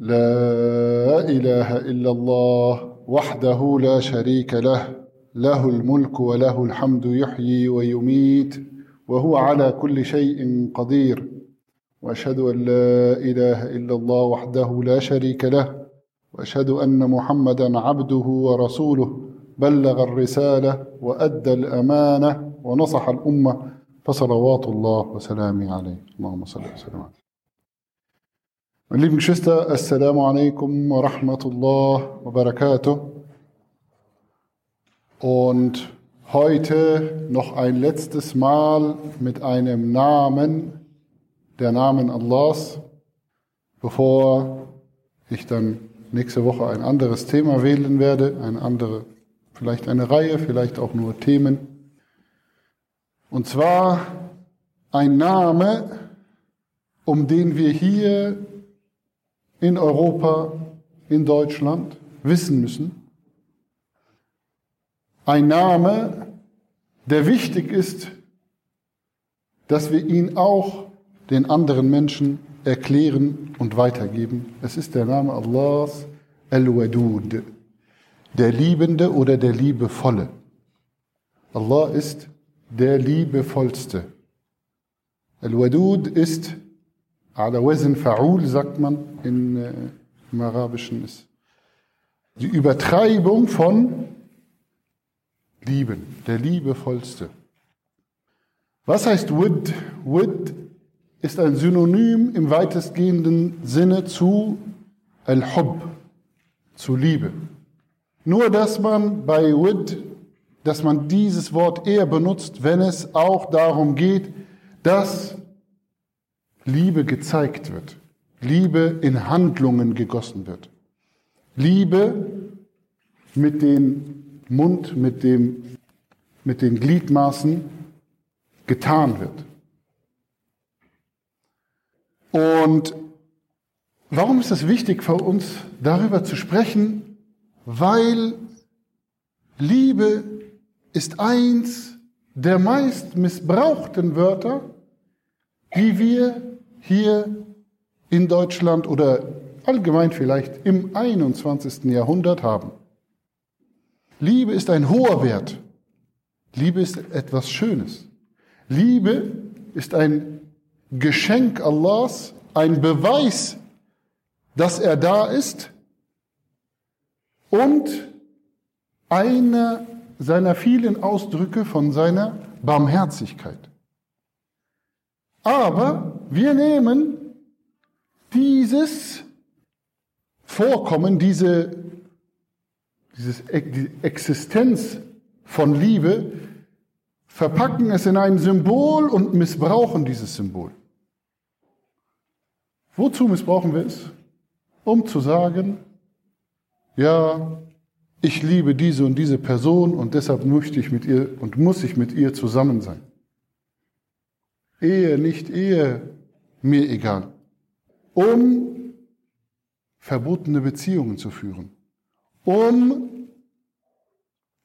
لا إله إلا الله وحده لا شريك له له الملك وله الحمد يحيي ويميت وهو على كل شيء قدير. وأشهد أن لا إله إلا الله وحده لا شريك له وأشهد أن محمدا عبده ورسوله. بلغ الرسالة وأدى الأمانة ونصح الأمة فصلوات الله وسلامه عليه. اللهم صل وسلم. عليه Meine lieben Geschwister, Assalamu alaikum wa rahmatullah wa barakatuh. Und heute noch ein letztes Mal mit einem Namen, der Namen Allahs, bevor ich dann nächste Woche ein anderes Thema wählen werde, eine andere, vielleicht eine Reihe, vielleicht auch nur Themen. Und zwar ein Name, um den wir hier in Europa, in Deutschland wissen müssen. Ein Name, der wichtig ist, dass wir ihn auch den anderen Menschen erklären und weitergeben. Es ist der Name Allahs Al-Wadud, der Liebende oder der Liebevolle. Allah ist der Liebevollste. Al-Wadud ist Ala wazn fa'ul sagt man in, äh, im Arabischen ist die Übertreibung von lieben, der liebevollste. Was heißt Wud? Wud ist ein Synonym im weitestgehenden Sinne zu Al-Hub, zu Liebe. Nur dass man bei Wud, dass man dieses Wort eher benutzt, wenn es auch darum geht, dass Liebe gezeigt wird, Liebe in Handlungen gegossen wird, Liebe mit dem Mund, mit, dem, mit den Gliedmaßen getan wird. Und warum ist es wichtig für uns, darüber zu sprechen? Weil Liebe ist eins der meist missbrauchten Wörter, die wir hier in Deutschland oder allgemein vielleicht im 21. Jahrhundert haben. Liebe ist ein hoher Wert. Liebe ist etwas Schönes. Liebe ist ein Geschenk Allahs, ein Beweis, dass er da ist und einer seiner vielen Ausdrücke von seiner Barmherzigkeit. Aber wir nehmen dieses Vorkommen, diese, dieses, die Existenz von Liebe, verpacken es in ein Symbol und missbrauchen dieses Symbol. Wozu missbrauchen wir es? Um zu sagen, ja, ich liebe diese und diese Person und deshalb möchte ich mit ihr und muss ich mit ihr zusammen sein. Ehe, nicht Ehe, mir egal. Um verbotene Beziehungen zu führen. Um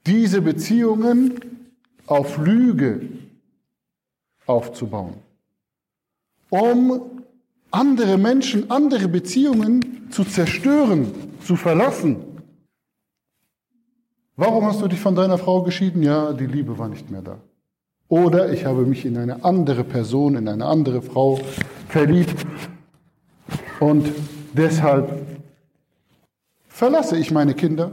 diese Beziehungen auf Lüge aufzubauen. Um andere Menschen, andere Beziehungen zu zerstören, zu verlassen. Warum hast du dich von deiner Frau geschieden? Ja, die Liebe war nicht mehr da. Oder ich habe mich in eine andere Person, in eine andere Frau verliebt und deshalb verlasse ich meine Kinder,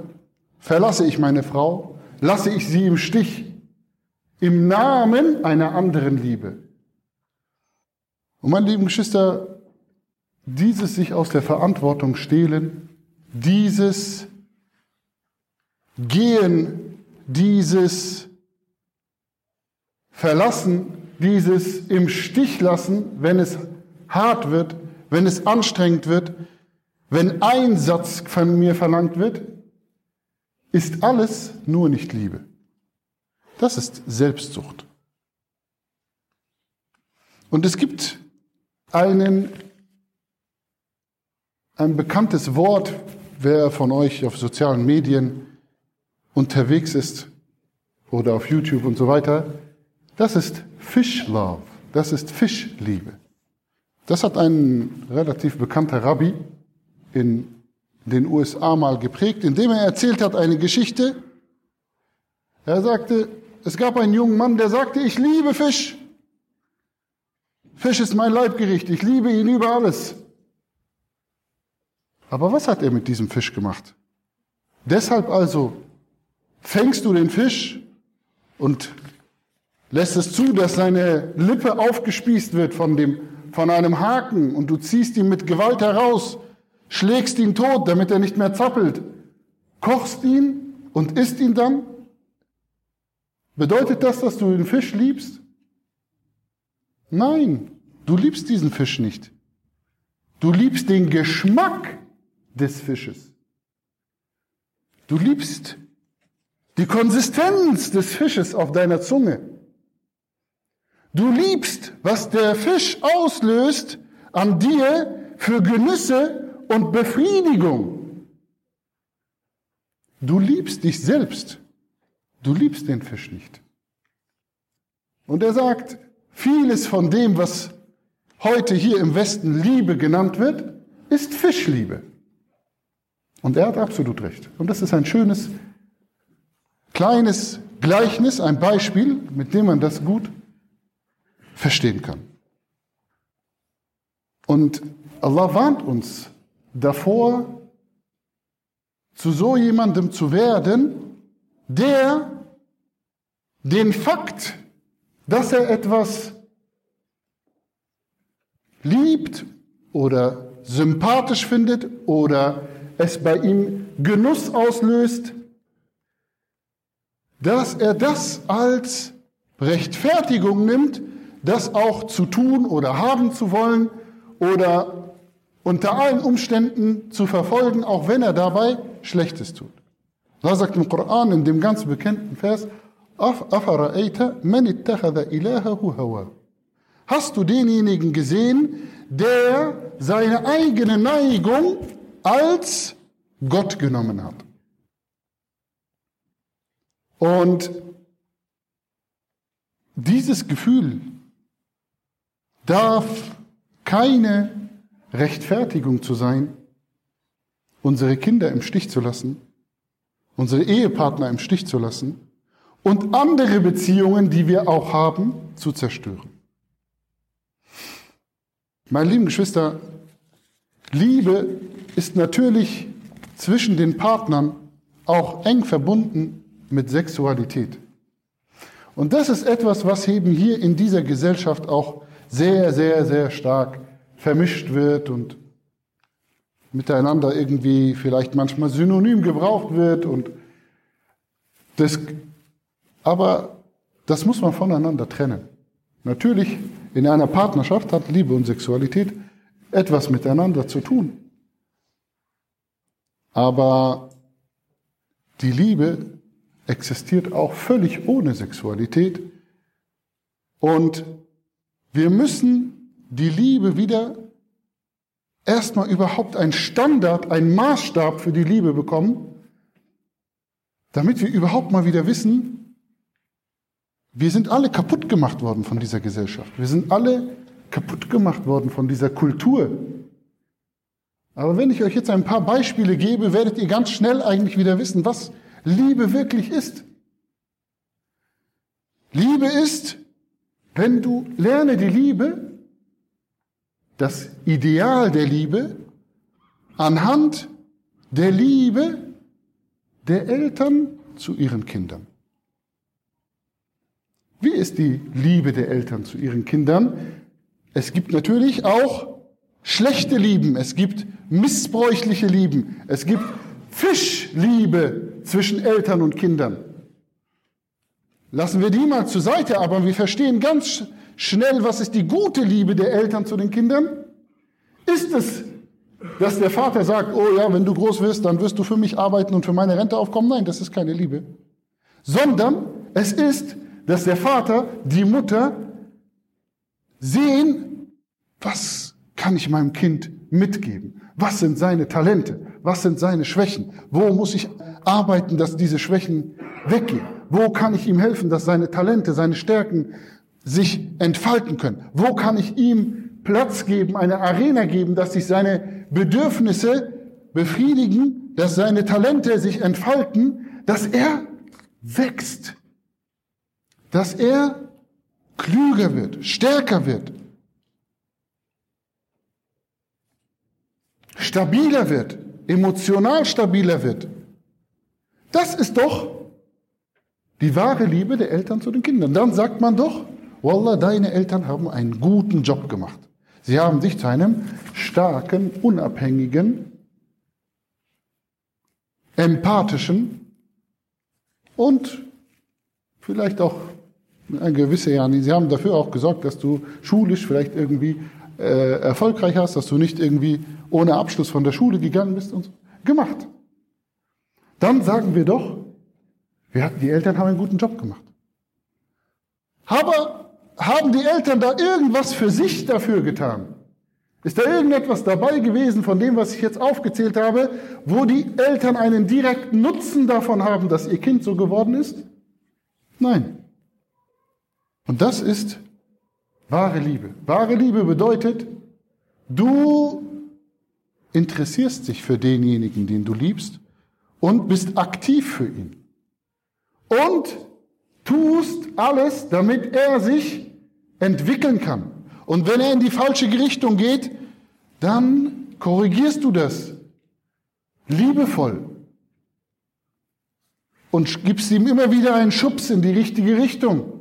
verlasse ich meine Frau, lasse ich sie im Stich im Namen einer anderen Liebe. Und meine lieben Geschwister, dieses sich aus der Verantwortung stehlen, dieses Gehen, dieses Verlassen, dieses im Stich lassen, wenn es hart wird, wenn es anstrengend wird, wenn Einsatz von mir verlangt wird, ist alles nur nicht Liebe. Das ist Selbstsucht. Und es gibt einen, ein bekanntes Wort, wer von euch auf sozialen Medien unterwegs ist oder auf YouTube und so weiter, das ist Fish Love. Das ist Fischliebe. Das hat ein relativ bekannter Rabbi in den USA mal geprägt, indem er erzählt hat eine Geschichte. Er sagte, es gab einen jungen Mann, der sagte, ich liebe Fisch. Fisch ist mein Leibgericht, ich liebe ihn über alles. Aber was hat er mit diesem Fisch gemacht? Deshalb also fängst du den Fisch und lässt es zu, dass seine Lippe aufgespießt wird von, dem, von einem Haken und du ziehst ihn mit Gewalt heraus, schlägst ihn tot, damit er nicht mehr zappelt, kochst ihn und isst ihn dann? Bedeutet das, dass du den Fisch liebst? Nein, du liebst diesen Fisch nicht. Du liebst den Geschmack des Fisches. Du liebst die Konsistenz des Fisches auf deiner Zunge. Du liebst, was der Fisch auslöst an dir für Genüsse und Befriedigung. Du liebst dich selbst. Du liebst den Fisch nicht. Und er sagt, vieles von dem, was heute hier im Westen Liebe genannt wird, ist Fischliebe. Und er hat absolut recht. Und das ist ein schönes, kleines Gleichnis, ein Beispiel, mit dem man das gut verstehen kann. Und Allah warnt uns davor, zu so jemandem zu werden, der den Fakt, dass er etwas liebt oder sympathisch findet oder es bei ihm Genuss auslöst, dass er das als Rechtfertigung nimmt, das auch zu tun oder haben zu wollen oder unter allen Umständen zu verfolgen, auch wenn er dabei Schlechtes tut. Da sagt im Koran in dem ganz bekannten Vers, Hast du denjenigen gesehen, der seine eigene Neigung als Gott genommen hat. Und dieses Gefühl darf keine Rechtfertigung zu sein, unsere Kinder im Stich zu lassen, unsere Ehepartner im Stich zu lassen und andere Beziehungen, die wir auch haben, zu zerstören. Meine lieben Geschwister, Liebe ist natürlich zwischen den Partnern auch eng verbunden mit Sexualität. Und das ist etwas, was eben hier in dieser Gesellschaft auch sehr, sehr, sehr stark vermischt wird und miteinander irgendwie vielleicht manchmal synonym gebraucht wird und das, aber das muss man voneinander trennen. Natürlich, in einer Partnerschaft hat Liebe und Sexualität etwas miteinander zu tun. Aber die Liebe existiert auch völlig ohne Sexualität. Und wir müssen die Liebe wieder erstmal überhaupt ein Standard, ein Maßstab für die Liebe bekommen, damit wir überhaupt mal wieder wissen, wir sind alle kaputt gemacht worden von dieser Gesellschaft. Wir sind alle kaputt gemacht worden von dieser Kultur. Aber wenn ich euch jetzt ein paar Beispiele gebe, werdet ihr ganz schnell eigentlich wieder wissen, was Liebe wirklich ist. Liebe ist, wenn du lerne die Liebe, das Ideal der Liebe, anhand der Liebe der Eltern zu ihren Kindern. Wie ist die Liebe der Eltern zu ihren Kindern? Es gibt natürlich auch schlechte Lieben, es gibt missbräuchliche Lieben, es gibt Fischliebe zwischen Eltern und Kindern. Lassen wir die mal zur Seite, aber wir verstehen ganz schnell, was ist die gute Liebe der Eltern zu den Kindern? Ist es, dass der Vater sagt, oh ja, wenn du groß wirst, dann wirst du für mich arbeiten und für meine Rente aufkommen? Nein, das ist keine Liebe. Sondern es ist, dass der Vater, die Mutter sehen, was kann ich meinem Kind mitgeben? Was sind seine Talente? Was sind seine Schwächen? Wo muss ich arbeiten, dass diese Schwächen weggehen? Wo kann ich ihm helfen, dass seine Talente, seine Stärken sich entfalten können? Wo kann ich ihm Platz geben, eine Arena geben, dass sich seine Bedürfnisse befriedigen, dass seine Talente sich entfalten, dass er wächst, dass er klüger wird, stärker wird, stabiler wird, emotional stabiler wird. Das ist doch die wahre Liebe der Eltern zu den Kindern. Dann sagt man doch, Wallah, deine Eltern haben einen guten Job gemacht. Sie haben dich zu einem starken, unabhängigen, empathischen und vielleicht auch ein gewisser Jahr, sie haben dafür auch gesorgt, dass du schulisch vielleicht irgendwie äh, erfolgreich hast, dass du nicht irgendwie ohne Abschluss von der Schule gegangen bist und so. Gemacht. Dann sagen wir doch, wir hatten, die Eltern haben einen guten Job gemacht. Aber haben die Eltern da irgendwas für sich dafür getan? Ist da irgendetwas dabei gewesen von dem, was ich jetzt aufgezählt habe, wo die Eltern einen direkten Nutzen davon haben, dass ihr Kind so geworden ist? Nein. Und das ist wahre Liebe. Wahre Liebe bedeutet, du interessierst dich für denjenigen, den du liebst und bist aktiv für ihn. Und tust alles, damit er sich entwickeln kann. Und wenn er in die falsche Richtung geht, dann korrigierst du das liebevoll und gibst ihm immer wieder einen Schubs in die richtige Richtung.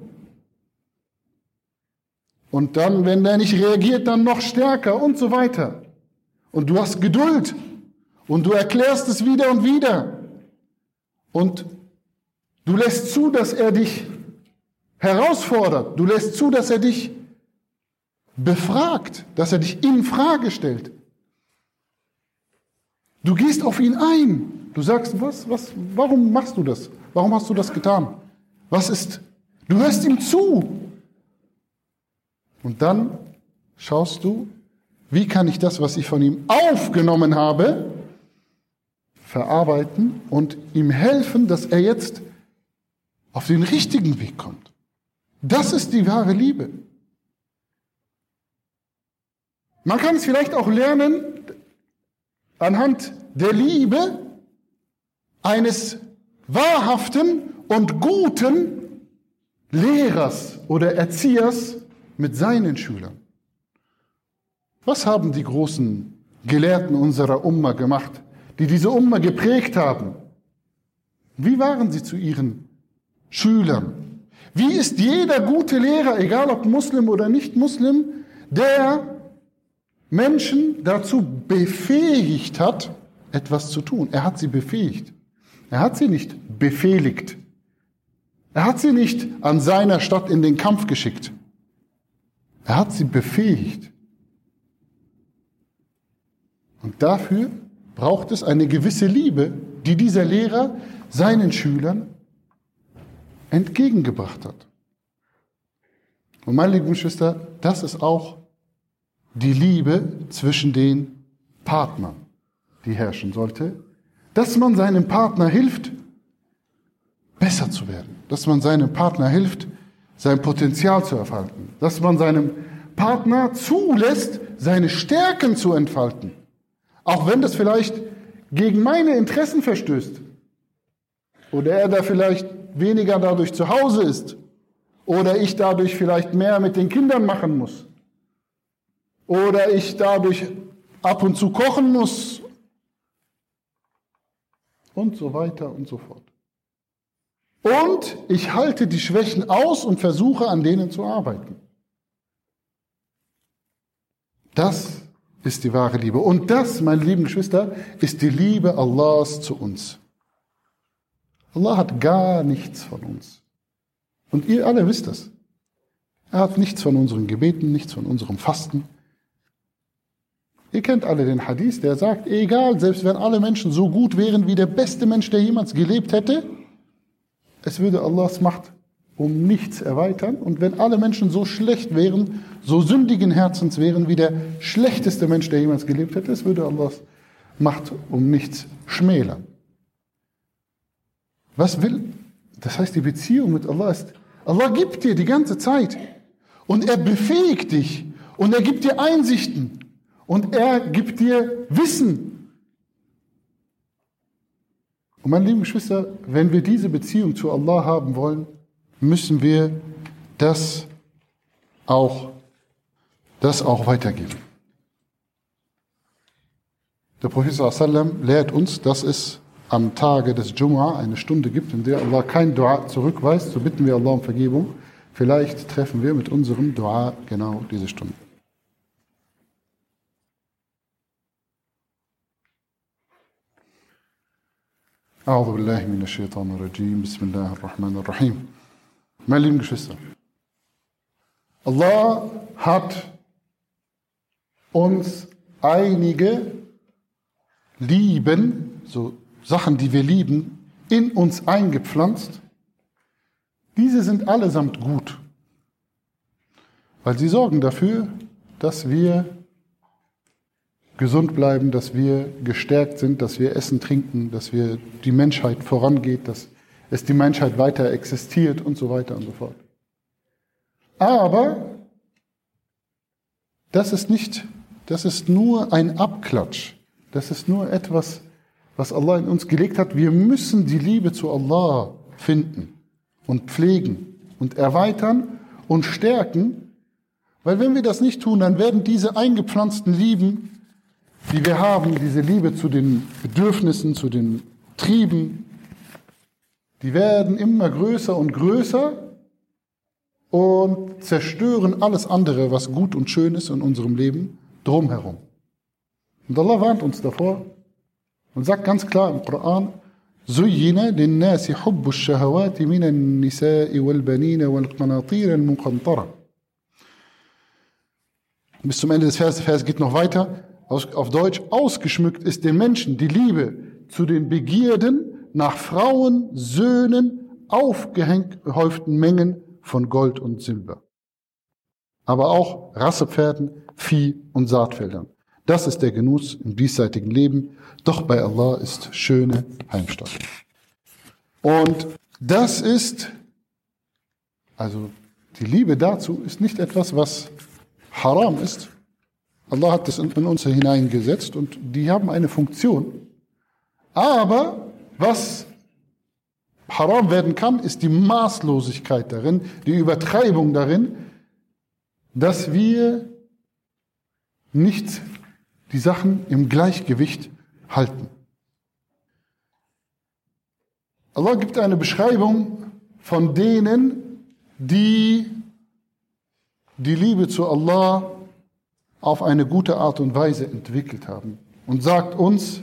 Und dann, wenn er nicht reagiert, dann noch stärker und so weiter. Und du hast Geduld und du erklärst es wieder und wieder. Und du lässt zu, dass er dich herausfordert. Du lässt zu, dass er dich befragt, dass er dich in Frage stellt. Du gehst auf ihn ein. Du sagst, was, was, warum machst du das? Warum hast du das getan? Was ist? Du hörst ihm zu. Und dann schaust du, wie kann ich das, was ich von ihm aufgenommen habe, verarbeiten und ihm helfen, dass er jetzt auf den richtigen Weg kommt. Das ist die wahre Liebe. Man kann es vielleicht auch lernen anhand der Liebe eines wahrhaften und guten Lehrers oder Erziehers mit seinen Schülern. Was haben die großen Gelehrten unserer Umma gemacht, die diese Umma geprägt haben? Wie waren sie zu ihren Schülern? Wie ist jeder gute Lehrer, egal ob Muslim oder nicht Muslim, der Menschen dazu befähigt hat, etwas zu tun? Er hat sie befähigt. Er hat sie nicht befehligt. Er hat sie nicht an seiner Stadt in den Kampf geschickt. Er hat sie befähigt. Und dafür braucht es eine gewisse Liebe, die dieser Lehrer seinen Schülern entgegengebracht hat. Und meine lieben Geschwister, das ist auch die Liebe zwischen den Partnern, die herrschen sollte, dass man seinem Partner hilft, besser zu werden, dass man seinem Partner hilft, sein Potenzial zu entfalten, dass man seinem Partner zulässt, seine Stärken zu entfalten, auch wenn das vielleicht gegen meine Interessen verstößt oder er da vielleicht weniger dadurch zu Hause ist oder ich dadurch vielleicht mehr mit den Kindern machen muss oder ich dadurch ab und zu kochen muss und so weiter und so fort. Und ich halte die Schwächen aus und versuche an denen zu arbeiten. Das ist die wahre Liebe. Und das, meine lieben Geschwister, ist die Liebe Allahs zu uns. Allah hat gar nichts von uns. Und ihr alle wisst das. Er hat nichts von unseren Gebeten, nichts von unserem Fasten. Ihr kennt alle den Hadith, der sagt, egal, selbst wenn alle Menschen so gut wären wie der beste Mensch, der jemals gelebt hätte, es würde Allahs Macht um nichts erweitern. Und wenn alle Menschen so schlecht wären, so sündigen Herzens wären wie der schlechteste Mensch, der jemals gelebt hätte, es würde Allahs Macht um nichts schmälern. Was will? Das heißt, die Beziehung mit Allah ist, Allah gibt dir die ganze Zeit und er befähigt dich und er gibt dir Einsichten und er gibt dir Wissen Und meine lieben Geschwister, wenn wir diese Beziehung zu Allah haben wollen, müssen wir das auch, das auch weitergeben. Der Prophet sallam lehrt uns, dass es am Tage des Jum'a eine Stunde gibt, in der Allah kein Dua zurückweist. So bitten wir Allah um Vergebung. Vielleicht treffen wir mit unserem Dua genau diese Stunde. أعوذ بالله من الشيطان الرجيم بسم الله الرحمن الرحيم Meine lieben Geschwister, Allah hat uns einige Lieben, so Sachen, die wir lieben, in uns eingepflanzt. Diese sind allesamt gut, weil sie sorgen dafür, dass wir gesund bleiben, dass wir gestärkt sind, dass wir essen, trinken, dass wir die Menschheit vorangeht, dass es die Menschheit weiter existiert und so weiter und so fort. Aber das ist nicht, das ist nur ein Abklatsch. Das ist nur etwas, was Allah in uns gelegt hat. Wir müssen die Liebe zu Allah finden und pflegen und erweitern und stärken, weil wenn wir das nicht tun, dann werden diese eingepflanzten Lieben die wir haben, diese Liebe zu den Bedürfnissen, zu den Trieben, die werden immer größer und größer und zerstören alles andere, was gut und schön ist in unserem Leben, drumherum. Und Allah warnt uns davor und sagt ganz klar im Koran, زين للناس حب الشهوات من النساء والبنين والقناطير المقنطرة. Bis zum Ende des Vers, der Vers geht noch weiter auf Deutsch, ausgeschmückt ist den Menschen die Liebe zu den Begierden nach Frauen, Söhnen, aufgehäuften Mengen von Gold und Silber. Aber auch Rassepferden, Vieh und Saatfeldern. Das ist der Genuss im diesseitigen Leben. doch bei Allah ist schöne Heimstatt. Und das ist, also die Liebe dazu ist nicht etwas, was haram ist, Allah hat das in, uns hineingesetzt und die haben eine Funktion. Aber was haram werden kann, ist die Maßlosigkeit darin, die Übertreibung darin, dass wir nicht die Sachen im Gleichgewicht halten. Allah gibt eine Beschreibung von denen, die die Liebe zu Allah auf eine gute Art und Weise entwickelt haben und sagt uns,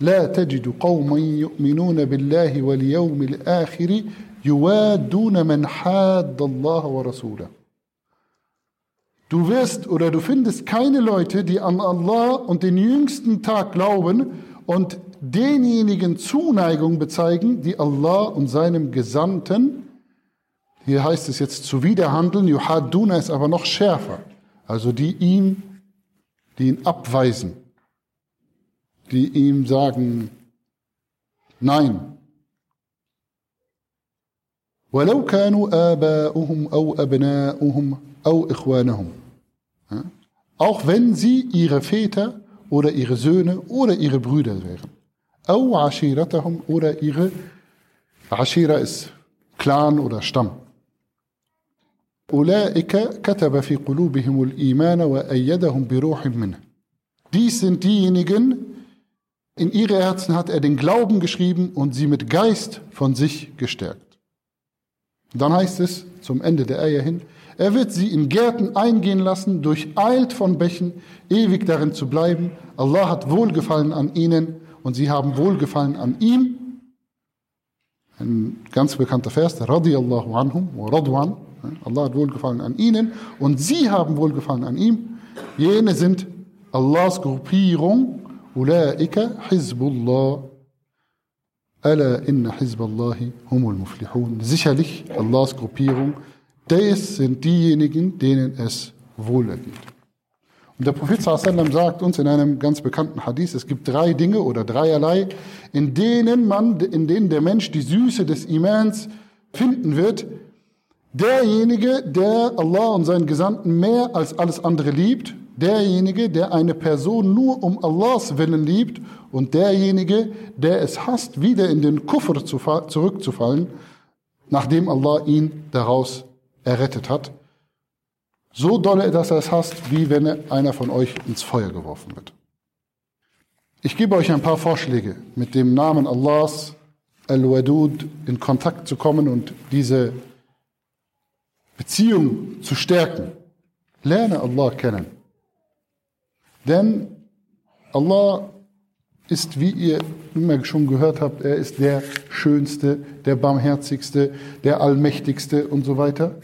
لا تجد قوما يؤمنون بالله واليوم الآخر يوادون من حاد الله ورسوله. Du wirst oder du findest keine Leute, die an Allah und den jüngsten Tag glauben und denjenigen Zuneigung bezeigen, die Allah und seinem Gesandten, hier heißt es jetzt zuwiderhandeln, Yuhaduna ist aber noch schärfer also die ihn, die ihn abweisen, die ihm sagen, nein. ولو كانوا آباؤهم أو أبناؤهم أو إخوانهم. Auch wenn sie ihre Väter oder ihre Söhne oder ihre Brüder wären. أو عشيرتهم oder ihre Ashira ist Clan oder Stamm. أولئك كتب في قلوبهم الإيمان وأيدهم بروح منه. Dies sind diejenigen, in ihre Herzen hat er den Glauben geschrieben und sie mit Geist von sich gestärkt. Dann heißt es zum Ende der Eier hin, er wird sie in Gärten eingehen lassen, durcheilt von Bächen, ewig darin zu bleiben. Allah hat Wohlgefallen an ihnen und sie haben Wohlgefallen an ihm. Ein ganz bekannter Vers, radiyallahu anhum wa radwan. Allah hat Wohlgefallen an ihnen und sie haben Wohlgefallen an ihm. Jene sind Allahs Gruppierung. Ulaika Hizbullah. Ala inna Hizballahi humul muflihun. Sicherlich Allahs Gruppierung. Das sind diejenigen, denen es wohlergeht. Und der Prophet sallam sagt uns in einem ganz bekannten Hadith, es gibt drei Dinge oder dreierlei, in denen man, in denen der Mensch die Süße des Imans finden wird, Derjenige, der Allah und seinen Gesandten mehr als alles andere liebt derjenige, der eine Person nur um Allahs Willen liebt und derjenige, der es hasst, wieder in den Kufr zurückzufallen, nachdem Allah ihn daraus errettet hat. So dolle, dass er es hasst, wie wenn einer von euch ins Feuer geworfen wird. Ich gebe euch ein paar Vorschläge, mit dem Namen Allahs Al-Wadud in Kontakt zu kommen und diese Beziehung zu stärken. Lerne Allah kennen. Denn Allah ist, wie ihr immer schon gehört habt, er ist der Schönste, der Barmherzigste, der Allmächtigste und so weiter.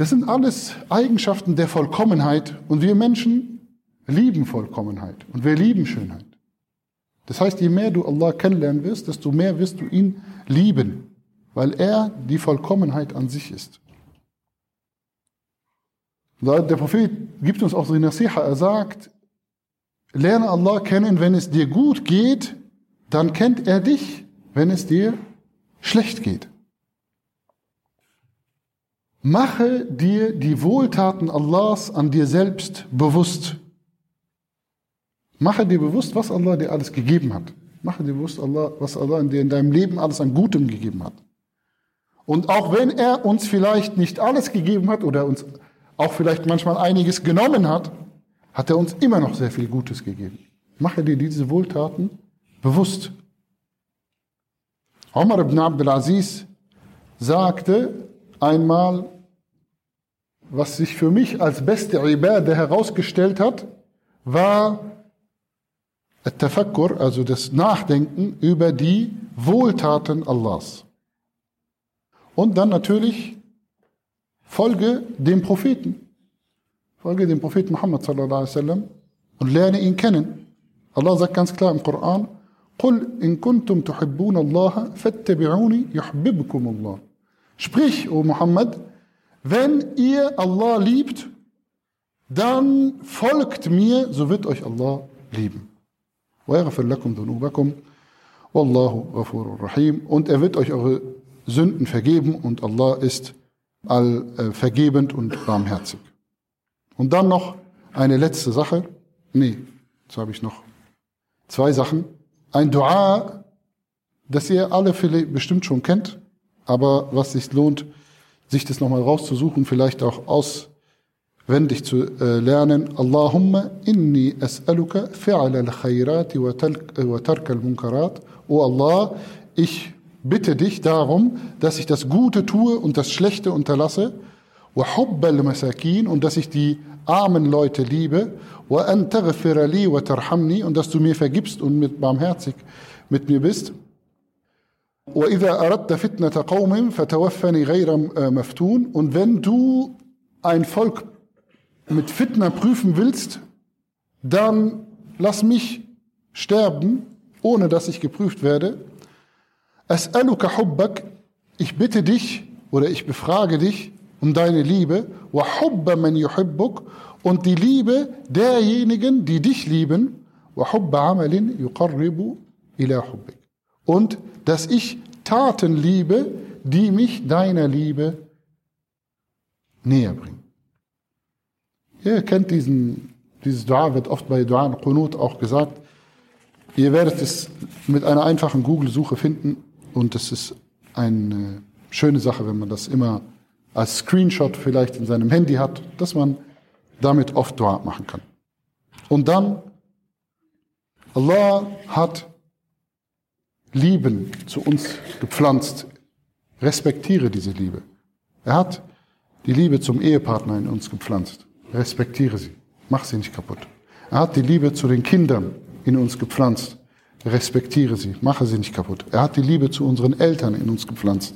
Das sind alles Eigenschaften der Vollkommenheit und wir Menschen lieben Vollkommenheit und wir lieben Schönheit. Das heißt, je mehr du Allah kennenlernen wirst, desto mehr wirst du ihn lieben, weil er die Vollkommenheit an sich ist. Der Prophet gibt uns auch so eine Nasiha, er sagt, lerne Allah kennen, wenn es dir gut geht, dann kennt er dich, wenn es dir schlecht geht. Mache dir die Wohltaten Allahs an dir selbst bewusst. Mache dir bewusst, was Allah dir alles gegeben hat. Mache dir bewusst, Allah, was Allah dir in deinem Leben alles an Gutem gegeben hat. Und auch wenn er uns vielleicht nicht alles gegeben hat oder uns auch vielleicht manchmal einiges genommen hat, hat er uns immer noch sehr viel Gutes gegeben. Mache dir diese Wohltaten bewusst. Omar ibn Abdulaziz sagte einmal, was sich für mich als beste Ibadah herausgestellt hat, war Tafakkur, also das Nachdenken über die Wohltaten Allahs. Und dann natürlich folge dem Propheten. Folge dem Propheten Muhammad sallallahu alaihi wasallam und lerne ihn kennen. Allah sagt ganz klar im Koran: "Qul in kuntum tuhibbun Allah fattabi'uni yuhibbukum Allah." Sprich, o Muhammad, wenn ihr Allah liebt, dann folgt mir, so wird euch Allah lieben. Und er wird euch eure Sünden vergeben und Allah ist allvergebend äh, und barmherzig. Und dann noch eine letzte Sache. Nee, jetzt habe ich noch zwei Sachen. Ein Dua, das ihr alle vielleicht bestimmt schon kennt aber was sich lohnt, sich das nochmal rauszusuchen, vielleicht auch auswendig zu äh, lernen. Allahumma inni as'aluka fi'al al-khayrati wa tark al-munkarat. O Allah, ich bitte dich darum, dass ich das Gute tue und das Schlechte unterlasse, und dass ich die armen Leute liebe, und dass du mir vergibst und mit barmherzig mit mir bist. Und wenn du ein Volk mit Fitna prüfen willst, dann lass mich sterben, ohne dass ich geprüft werde. As'aluka hubbak, ich bitte dich oder ich befrage dich um deine Liebe, hubba man yuhibbuk und die Liebe derjenigen, die dich lieben, hubba amalin yuqarribu ila hubbik. Und dass ich Taten liebe, die mich deiner Liebe näher bringen. Ihr kennt diesen, dieses Dua, wird oft bei Dua Qunut auch gesagt. Ihr werdet es mit einer einfachen Google-Suche finden. Und es ist eine schöne Sache, wenn man das immer als Screenshot vielleicht in seinem Handy hat, dass man damit oft Dua machen kann. Und dann, Allah hat Lieben zu uns gepflanzt. Respektiere diese Liebe. Er hat die Liebe zum Ehepartner in uns gepflanzt. Respektiere sie. Mach sie nicht kaputt. Er hat die Liebe zu den Kindern in uns gepflanzt. Respektiere sie, mache sie nicht kaputt. Er hat die Liebe zu unseren Eltern in uns gepflanzt.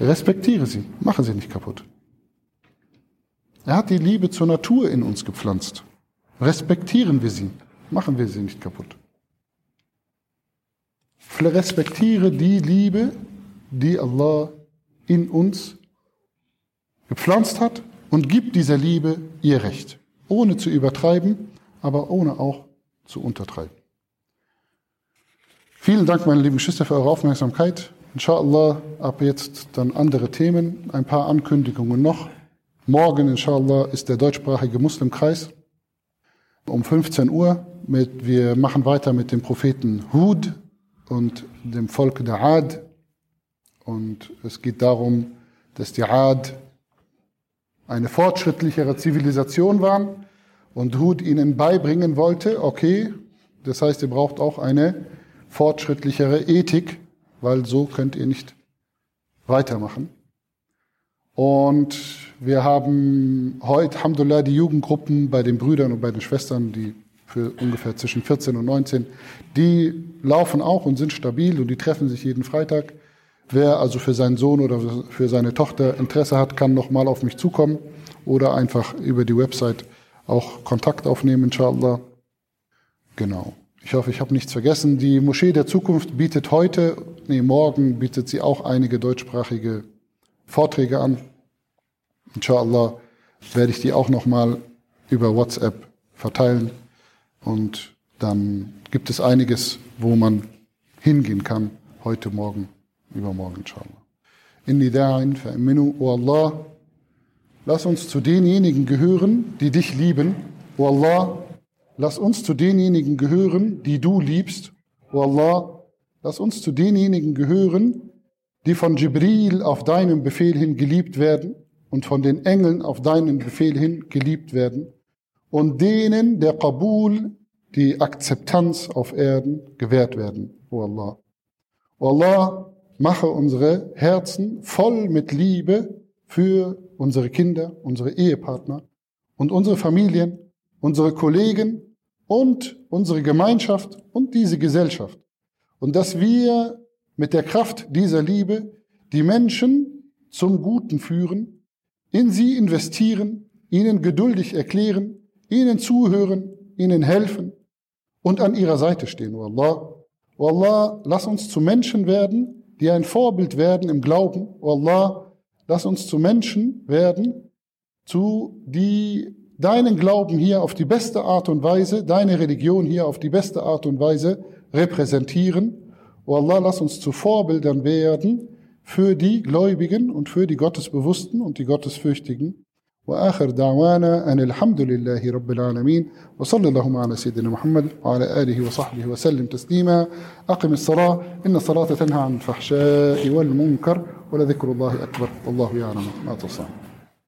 Respektiere sie, mache sie nicht kaputt. Er hat die Liebe zur Natur in uns gepflanzt. Respektieren wir sie, machen wir sie nicht kaputt. Respektiere die Liebe, die Allah in uns gepflanzt hat und gib dieser Liebe ihr Recht, ohne zu übertreiben, aber ohne auch zu untertreiben. Vielen Dank, meine lieben Geschwister, für eure Aufmerksamkeit. Inshallah, ab jetzt dann andere Themen, ein paar Ankündigungen noch. Morgen, inshallah, ist der deutschsprachige Muslimkreis. um 15 Uhr. Mit, wir machen weiter mit dem Propheten Hud und dem Volk der Ad. Und es geht darum, dass die Ad eine fortschrittlichere Zivilisation waren und Hud ihnen beibringen wollte, okay, das heißt, ihr braucht auch eine fortschrittlichere Ethik, weil so könnt ihr nicht weitermachen. Und wir haben heute, Alhamdulillah, die Jugendgruppen bei den Brüdern und bei den Schwestern, die für ungefähr zwischen 14 und 19, die laufen auch und sind stabil und die treffen sich jeden Freitag. Wer also für seinen Sohn oder für seine Tochter Interesse hat, kann nochmal auf mich zukommen oder einfach über die Website auch Kontakt aufnehmen, inshallah. Genau. Ich hoffe, ich habe nichts vergessen. Die Moschee der Zukunft bietet heute, nee, morgen bietet sie auch einige deutschsprachige Vorträge an. Inshallah werde ich die auch nochmal über WhatsApp verteilen. Und dann gibt es einiges, wo man hingehen kann, heute, morgen, übermorgen, inshallah. Inni da'in fa'aminu, O Allah, lass uns zu denjenigen gehören, die dich lieben. O Allah, lass uns zu denjenigen gehören, die du liebst. O Allah, lass uns zu denjenigen gehören, die von Jibril auf deinem Befehl hin geliebt werden und von den Engeln auf deinen Befehl hin geliebt werden und denen der Kabul, die Akzeptanz auf Erden gewährt werden, o Allah. O Allah, mache unsere Herzen voll mit Liebe für unsere Kinder, unsere Ehepartner und unsere Familien, unsere Kollegen und unsere Gemeinschaft und diese Gesellschaft. Und dass wir mit der Kraft dieser Liebe die Menschen zum Guten führen, in sie investieren, ihnen geduldig erklären ihnen zuhören, ihnen helfen und an ihrer Seite stehen, O Allah. O Allah, lass uns zu Menschen werden, die ein Vorbild werden im Glauben. O Allah, lass uns zu Menschen werden, zu die deinen Glauben hier auf die beste Art und Weise, deine Religion hier auf die beste Art und Weise repräsentieren. O Allah, lass uns zu Vorbildern werden für die Gläubigen und für die Gottesbewussten und die Gottesfürchtigen. وآخر دعوانا أن الحمد لله رب العالمين وصلى اللهم على سيدنا محمد وعلى آله وصحبه وسلم تسليما. أقم الصلاة إن الصلاة تنهى عن الفحشاء والمنكر ولذكر الله أكبر والله يعلم ما تصنع